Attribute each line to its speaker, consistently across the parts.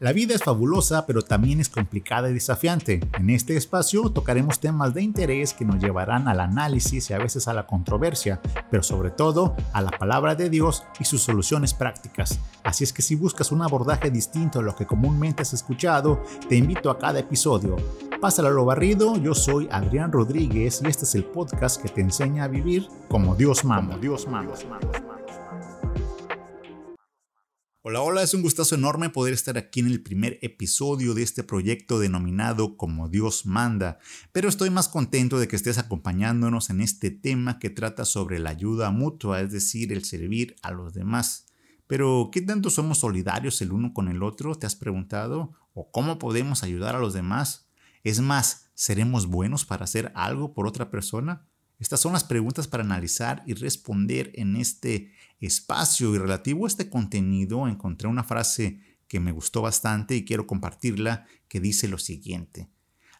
Speaker 1: La vida es fabulosa, pero también es complicada y desafiante. En este espacio tocaremos temas de interés que nos llevarán al análisis y a veces a la controversia, pero sobre todo a la palabra de Dios y sus soluciones prácticas. Así es que si buscas un abordaje distinto a lo que comúnmente has escuchado, te invito a cada episodio. Pásalo a lo barrido, yo soy Adrián Rodríguez y este es el podcast que te enseña a vivir como Dios manda. Dios manda. Hola, hola, es un gustazo enorme poder estar aquí en el primer episodio de este proyecto denominado Como Dios manda, pero estoy más contento de que estés acompañándonos en este tema que trata sobre la ayuda mutua, es decir, el servir a los demás. Pero, ¿qué tanto somos solidarios el uno con el otro? ¿Te has preguntado? ¿O cómo podemos ayudar a los demás? Es más, ¿seremos buenos para hacer algo por otra persona? Estas son las preguntas para analizar y responder en este espacio y relativo a este contenido encontré una frase que me gustó bastante y quiero compartirla que dice lo siguiente.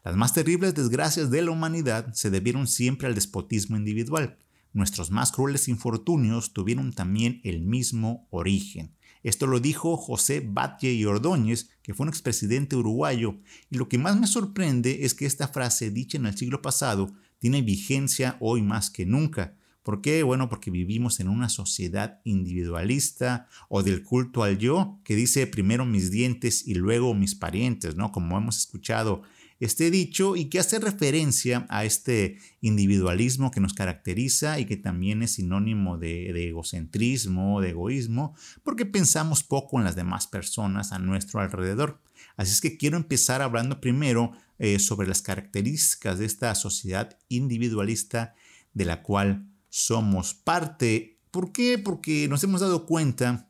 Speaker 1: Las más terribles desgracias de la humanidad se debieron siempre al despotismo individual. Nuestros más crueles infortunios tuvieron también el mismo origen. Esto lo dijo José Batlle y Ordóñez, que fue un expresidente uruguayo, y lo que más me sorprende es que esta frase dicha en el siglo pasado tiene vigencia hoy más que nunca. ¿Por qué? Bueno, porque vivimos en una sociedad individualista o del culto al yo, que dice primero mis dientes y luego mis parientes, ¿no? Como hemos escuchado este dicho y que hace referencia a este individualismo que nos caracteriza y que también es sinónimo de, de egocentrismo, de egoísmo, porque pensamos poco en las demás personas a nuestro alrededor. Así es que quiero empezar hablando primero eh, sobre las características de esta sociedad individualista de la cual somos parte. ¿Por qué? Porque nos hemos dado cuenta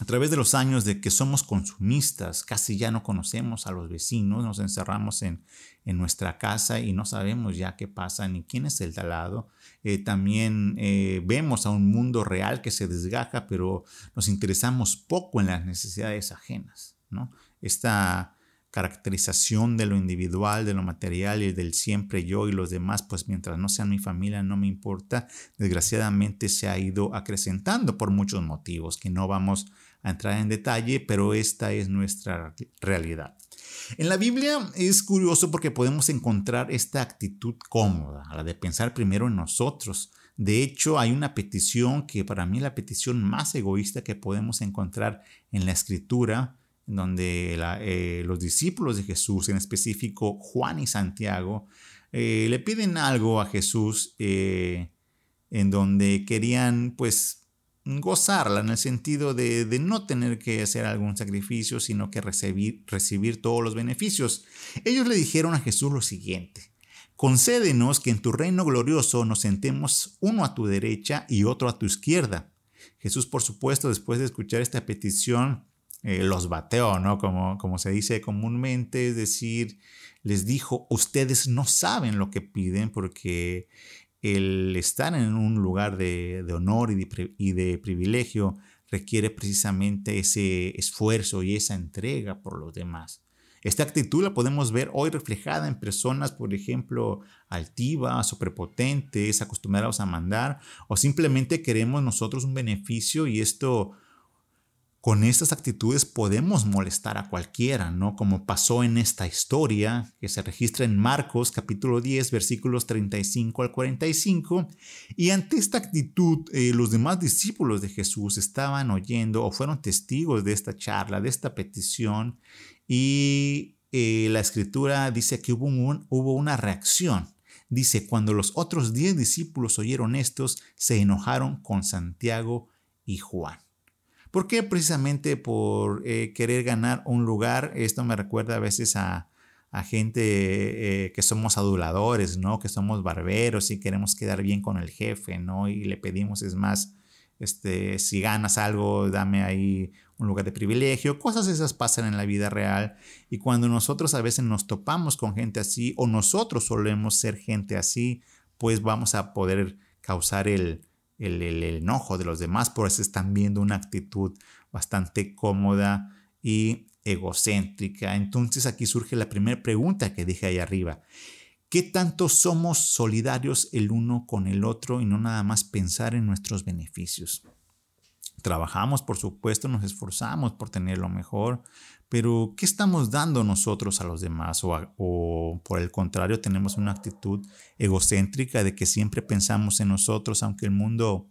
Speaker 1: a través de los años de que somos consumistas, casi ya no conocemos a los vecinos, nos encerramos en, nuestra casa y no sabemos ya qué pasa ni quién es el talado. Eh, también eh, vemos a un mundo real que se desgaja, pero nos interesamos poco en las necesidades ajenas. ¿no? Esta caracterización de lo individual, de lo material y del siempre yo y los demás, pues mientras no sean mi familia no me importa, desgraciadamente se ha ido acrecentando por muchos motivos que no vamos a entrar en detalle, pero esta es nuestra realidad. En la Biblia es curioso porque podemos encontrar esta actitud cómoda, la de pensar primero en nosotros. De hecho, hay una petición que para mí es la petición más egoísta que podemos encontrar en la escritura, donde eh, los discípulos de Jesús, en específico Juan y Santiago, eh, le piden algo a Jesús eh, en donde querían pues gozarla en el sentido de, no tener que hacer algún sacrificio, sino que recibir, recibir todos los beneficios. Ellos le dijeron a Jesús lo siguiente, concédenos que en tu reino glorioso nos sentemos uno a tu derecha y otro a tu izquierda. Jesús, por supuesto, después de escuchar esta petición, eh, los bateó, ¿no? Como, como se dice comúnmente, es decir, les dijo, ustedes no saben lo que piden porque el estar en un lugar de, honor y de, privilegio requiere precisamente ese esfuerzo y esa entrega por los demás. Esta actitud la podemos ver hoy reflejada en personas, por ejemplo, altivas o prepotentes, acostumbrados a mandar, o simplemente queremos nosotros un beneficio y esto con estas actitudes podemos molestar a cualquiera, ¿no? Como pasó en esta historia que se registra en Marcos capítulo 10 versículos 35 al 45. Y ante esta actitud, eh, los demás discípulos de Jesús estaban oyendo o fueron testigos de esta charla, de esta petición. Y eh, la escritura dice que hubo, hubo una reacción. Dice, cuando los otros diez discípulos oyeron estos, se enojaron con Santiago y Juan. ¿Por qué? Precisamente por eh, querer ganar un lugar. Esto me recuerda a veces a, gente eh, que somos aduladores, ¿no? Que somos barberos y queremos quedar bien con el jefe, ¿no? Y le pedimos, es más, este, si ganas algo, dame ahí un lugar de privilegio. Cosas esas pasan en la vida real. Y cuando nosotros a veces nos topamos con gente así, o nosotros solemos ser gente así, pues vamos a poder causar el, el, enojo de los demás, por eso están viendo una actitud bastante cómoda y egocéntrica. Entonces aquí surge la primera pregunta que dije ahí arriba. ¿Qué tanto somos solidarios el uno con el otro y no nada más pensar en nuestros beneficios? Trabajamos, por supuesto, nos esforzamos por tener lo mejor, pero ¿qué estamos dando nosotros a los demás? O, por el contrario, tenemos una actitud egocéntrica de que siempre pensamos en nosotros, aunque el mundo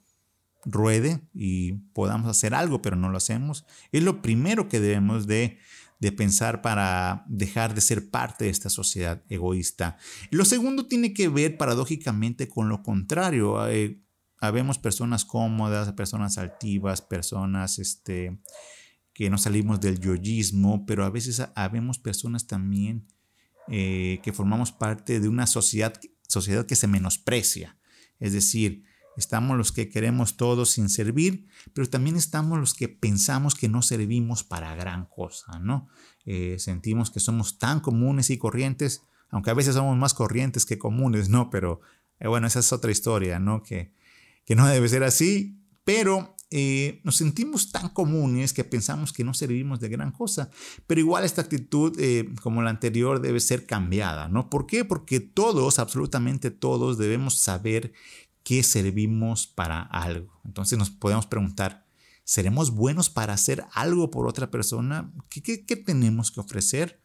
Speaker 1: ruede y podamos hacer algo, pero no lo hacemos. Es lo primero que debemos de, de pensar para dejar de ser parte de esta sociedad egoísta. lo segundo tiene que ver paradójicamente con lo contrario. Eh, habemos personas cómodas, personas altivas, personas este, que no salimos del yoyismo, pero a veces habemos personas también eh, que formamos parte de una sociedad, sociedad que se menosprecia. Es decir, estamos los que queremos todos sin servir, pero también estamos los que pensamos que no servimos para gran cosa, ¿no? Eh, sentimos que somos tan comunes y corrientes, aunque a veces somos más corrientes que comunes, ¿no? Pero eh, bueno, esa es otra historia, ¿no? Que, que no debe ser así, pero eh, nos sentimos tan comunes que pensamos que no servimos de gran cosa. Pero igual esta actitud, eh, como la anterior, debe ser cambiada, ¿no? ¿Por qué? Porque todos, absolutamente todos, debemos saber que servimos para algo. Entonces nos podemos preguntar, ¿seremos buenos para hacer algo por otra persona? ¿Qué, qué, tenemos que ofrecer?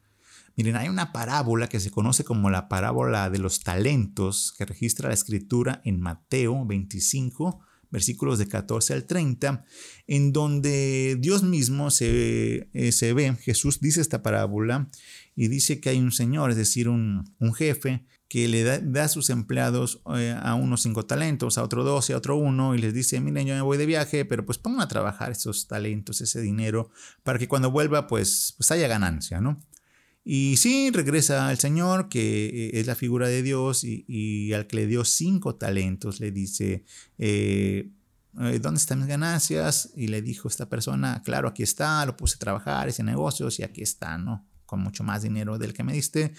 Speaker 1: Miren, hay una parábola que se conoce como la parábola de los talentos que registra la escritura en Mateo 25, versículos de 14 al 30, en donde Dios mismo se, eh, se ve, Jesús dice esta parábola y dice que hay un señor, es decir, un, jefe, que le da, a sus empleados eh, a unos cinco talentos, a otro doce, a otro uno, y les dice, miren, yo me voy de viaje, pero pues pongan a trabajar esos talentos, ese dinero, para que cuando vuelva, pues, pues haya ganancia, ¿no? Y sí, regresa al Señor, que eh, es la figura de Dios, y, al que le dio cinco talentos le dice, eh, eh, ¿dónde están mis ganancias? Y le dijo esta persona, claro, aquí está, lo puse a trabajar, ese negocios, y aquí está, ¿no? Con mucho más dinero del que me diste.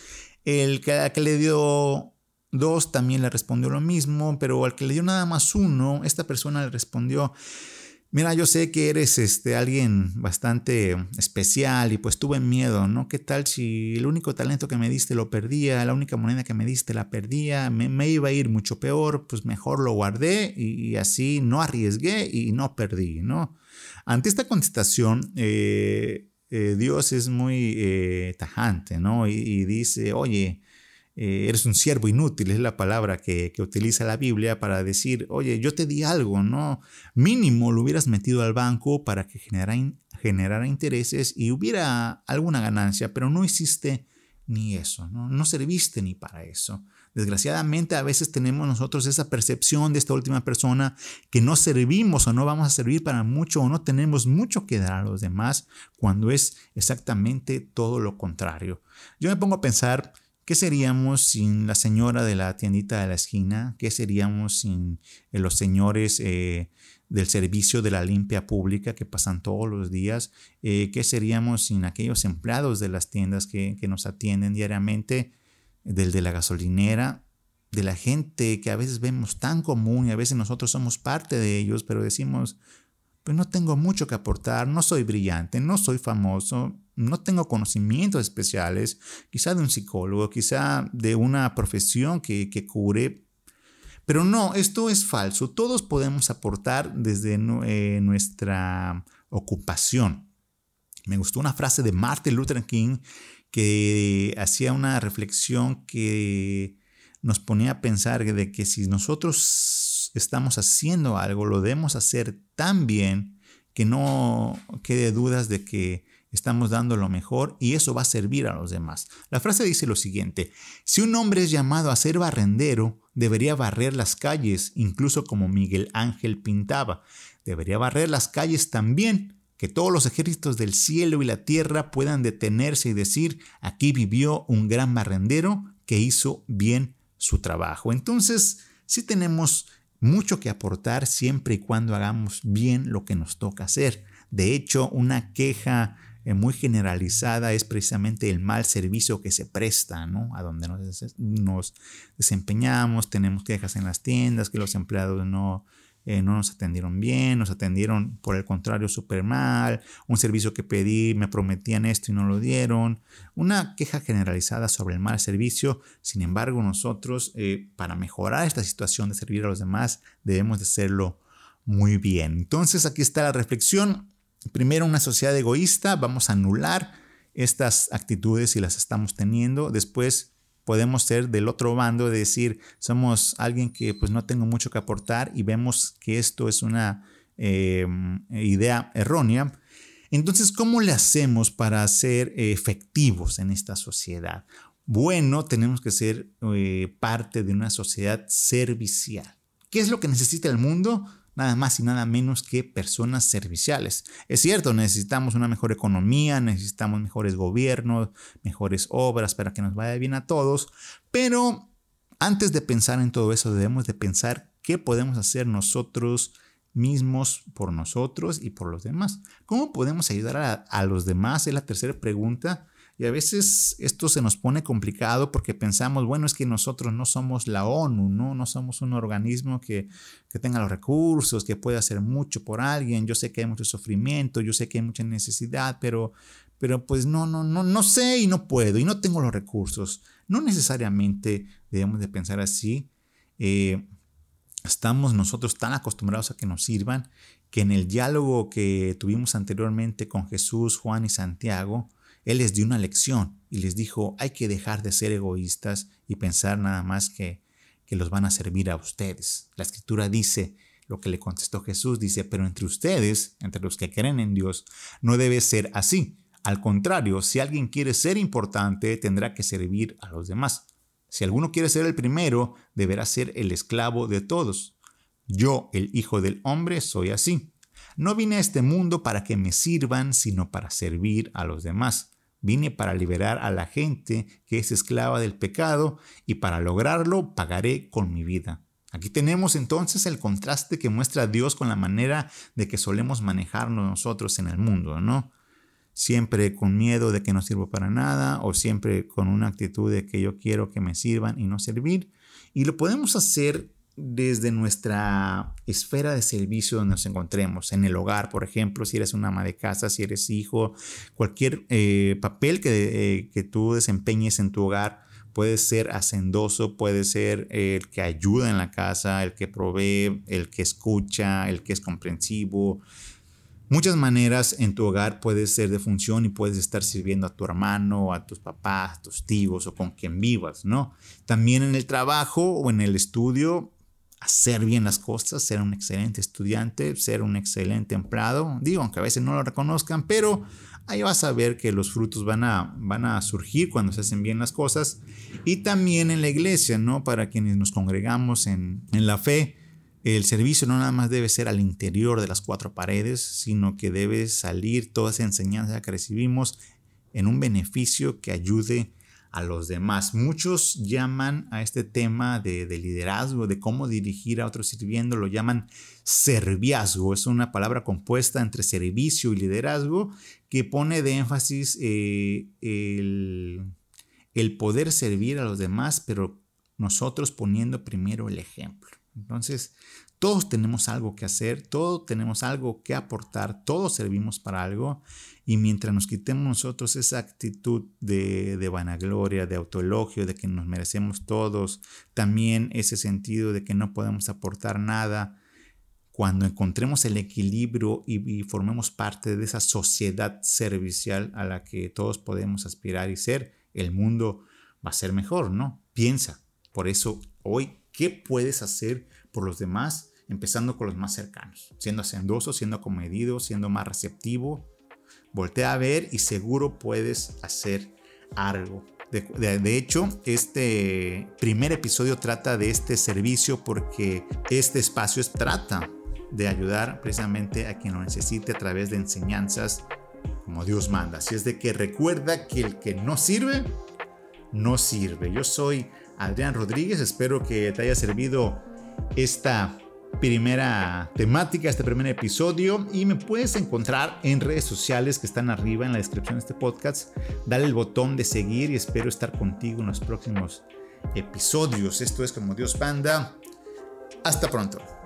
Speaker 1: El que, que le dio dos también le respondió lo mismo, pero al que le dio nada más uno, esta persona le respondió, Mira, yo sé que eres este, alguien bastante especial y pues tuve miedo, ¿no? ¿Qué tal si el único talento que me diste lo perdía, la única moneda que me diste la perdía, me, iba a ir mucho peor, pues mejor lo guardé y, así no arriesgué y no perdí, ¿no? Ante esta contestación, eh, eh, Dios es muy eh, tajante, ¿no? y dice, oye, eh, eres un siervo inútil, es la palabra que, utiliza la Biblia para decir, oye, yo te di algo, ¿no? Mínimo lo hubieras metido al banco para que generara, generara intereses y hubiera alguna ganancia, pero no hiciste ni eso, ¿no? No serviste ni para eso. Desgraciadamente a veces tenemos nosotros esa percepción de esta última persona que no servimos o no vamos a servir para mucho o no tenemos mucho que dar a los demás cuando es exactamente todo lo contrario. Yo me pongo a pensar ¿Qué seríamos sin la señora de la tiendita de la esquina? ¿Qué seríamos sin eh, los señores eh, del servicio de la limpia pública que pasan todos los días? Eh, ¿Qué seríamos sin aquellos empleados de las tiendas que, que nos atienden diariamente? Del de la gasolinera, de la gente que a veces vemos tan común y a veces nosotros somos parte de ellos, pero decimos, pues no tengo mucho que aportar, no soy brillante, no soy famoso, no tengo conocimientos especiales, quizá de un psicólogo, quizá de una profesión que, que cure. Pero no, esto es falso. Todos podemos aportar desde eh, nuestra ocupación. Me gustó una frase de Martin Luther King que hacía una reflexión que nos ponía a pensar de que si nosotros estamos haciendo algo, lo debemos hacer tan bien que no quede dudas de que estamos dando lo mejor y eso va a servir a los demás. La frase dice lo siguiente, si un hombre es llamado a ser barrendero, debería barrer las calles, incluso como Miguel Ángel pintaba. Debería barrer las calles también, que todos los ejércitos del cielo y la tierra puedan detenerse y decir, aquí vivió un gran barrendero que hizo bien su trabajo. Entonces, sí tenemos mucho que aportar siempre y cuando hagamos bien lo que nos toca hacer. De hecho, una queja eh, muy generalizada es precisamente el mal servicio que se presta, ¿no? A donde nos, desempeñamos, tenemos quejas en las tiendas, que los empleados no, eh, no nos atendieron bien, nos atendieron por el contrario súper mal, un servicio que pedí, me prometían esto y no lo dieron, una queja generalizada sobre el mal servicio, sin embargo nosotros eh, para mejorar esta situación de servir a los demás debemos de hacerlo muy bien. Entonces aquí está la reflexión. Primero, una sociedad egoísta, vamos a anular estas actitudes si las estamos teniendo. Después podemos ser del otro bando, de decir, somos alguien que pues no tengo mucho que aportar y vemos que esto es una em, idea errónea. Entonces, ¿cómo le hacemos para ser efectivos en esta sociedad? Bueno, tenemos que ser eh, parte de una sociedad servicial. ¿Qué es lo que necesita el mundo? Nada más y nada menos que personas serviciales. Es cierto, necesitamos una mejor economía, necesitamos mejores gobiernos, mejores obras para que nos vaya bien a todos, pero antes de pensar en todo eso debemos de pensar qué podemos hacer nosotros mismos por nosotros y por los demás. ¿Cómo podemos ayudar a, a los demás? Es la tercera pregunta. Y a veces esto se nos pone complicado porque pensamos, bueno, es que nosotros no somos la ONU, no, no somos un organismo que, tenga los recursos, que pueda hacer mucho por alguien. Yo sé que hay mucho sufrimiento, yo sé que hay mucha necesidad, pero, pero pues no, no, no, no sé y no puedo y no tengo los recursos. No necesariamente debemos de pensar así. Eh, estamos nosotros tan acostumbrados a que nos sirvan que en el diálogo que tuvimos anteriormente con Jesús, Juan y Santiago, él les dio una lección y les dijo, hay que dejar de ser egoístas y pensar nada más que, que los van a servir a ustedes. La escritura dice, lo que le contestó Jesús, dice, pero entre ustedes, entre los que creen en Dios, no debe ser así. Al contrario, si alguien quiere ser importante, tendrá que servir a los demás. Si alguno quiere ser el primero, deberá ser el esclavo de todos. Yo, el Hijo del Hombre, soy así. No vine a este mundo para que me sirvan, sino para servir a los demás. Vine para liberar a la gente que es esclava del pecado y para lograrlo pagaré con mi vida. Aquí tenemos entonces el contraste que muestra Dios con la manera de que solemos manejarnos nosotros en el mundo, ¿no? Siempre con miedo de que no sirvo para nada o siempre con una actitud de que yo quiero que me sirvan y no servir. Y lo podemos hacer desde nuestra esfera de servicio donde nos encontremos, en el hogar, por ejemplo, si eres una ama de casa, si eres hijo, cualquier eh, papel que, eh, que tú desempeñes en tu hogar, puede ser hacendoso, puede ser el que ayuda en la casa, el que provee, el que escucha, el que es comprensivo. Muchas maneras en tu hogar puedes ser de función y puedes estar sirviendo a tu hermano, a tus papás, tus tíos o con quien vivas, ¿no? También en el trabajo o en el estudio hacer bien las cosas, ser un excelente estudiante, ser un excelente empleado. Digo, aunque a veces no lo reconozcan, pero ahí vas a ver que los frutos van a, van a surgir cuando se hacen bien las cosas. Y también en la iglesia, ¿no? Para quienes nos congregamos en, en la fe, el servicio no nada más debe ser al interior de las cuatro paredes, sino que debe salir toda esa enseñanza que recibimos en un beneficio que ayude a los demás. Muchos llaman a este tema de, liderazgo, de cómo dirigir a otros sirviendo, lo llaman serviazgo. Es una palabra compuesta entre servicio y liderazgo que pone de énfasis eh, el, el poder servir a los demás, pero nosotros poniendo primero el ejemplo. Entonces, todos tenemos algo que hacer, todos tenemos algo que aportar, todos servimos para algo y mientras nos quitemos nosotros esa actitud de, vanagloria, de autoelogio, de que nos merecemos todos, también ese sentido de que no podemos aportar nada, cuando encontremos el equilibrio y, formemos parte de esa sociedad servicial a la que todos podemos aspirar y ser, el mundo va a ser mejor, ¿no? Piensa. Por eso hoy, ¿qué puedes hacer por los demás? Empezando con los más cercanos, siendo hacendoso, siendo comedido, siendo más receptivo. Voltea a ver y seguro puedes hacer algo. De, hecho, este primer episodio trata de este servicio porque este espacio trata de ayudar precisamente a quien lo necesite a través de enseñanzas como Dios manda. Así es de que recuerda que el que no sirve, no sirve. Yo soy Adrián Rodríguez, espero que te haya servido esta primera temática, este primer episodio y me puedes encontrar en redes sociales que están arriba en la descripción de este podcast. Dale el botón de seguir y espero estar contigo en los próximos episodios. Esto es como Dios Panda. Hasta pronto.